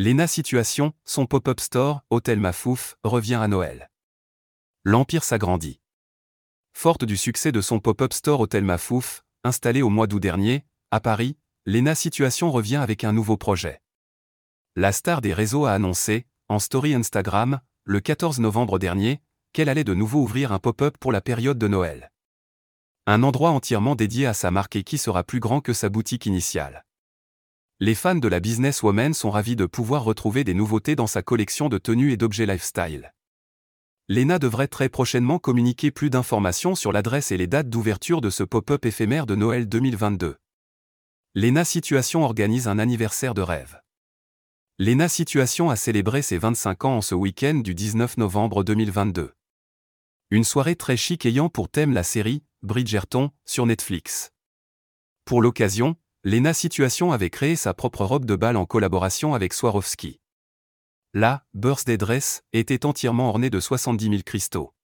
Lena Situation, son pop-up store, Hôtel Mafouf, revient à Noël. L'Empire s'agrandit. Forte du succès de son pop-up store Hôtel Mafouf, installé au mois d'août dernier, à Paris, Lena Situation revient avec un nouveau projet. La star des réseaux a annoncé, en story Instagram, le 14 novembre dernier, qu'elle allait de nouveau ouvrir un pop-up pour la période de Noël. Un endroit entièrement dédié à sa marque et qui sera plus grand que sa boutique initiale. Les fans de la businesswoman sont ravis de pouvoir retrouver des nouveautés dans sa collection de tenues et d'objets lifestyle. Lena devrait très prochainement communiquer plus d'informations sur l'adresse et les dates d'ouverture de ce pop-up éphémère de Noël 2022. Lena Situation organise un anniversaire de rêve. Lena Situation a célébré ses 25 ans en ce week-end du 19 novembre 2022. Une soirée très chic ayant pour thème la série Bridgerton sur Netflix. Pour l'occasion, Lena Situation avait créé sa propre robe de bal en collaboration avec Swarovski. La birthday dress était entièrement ornée de 70 000 cristaux.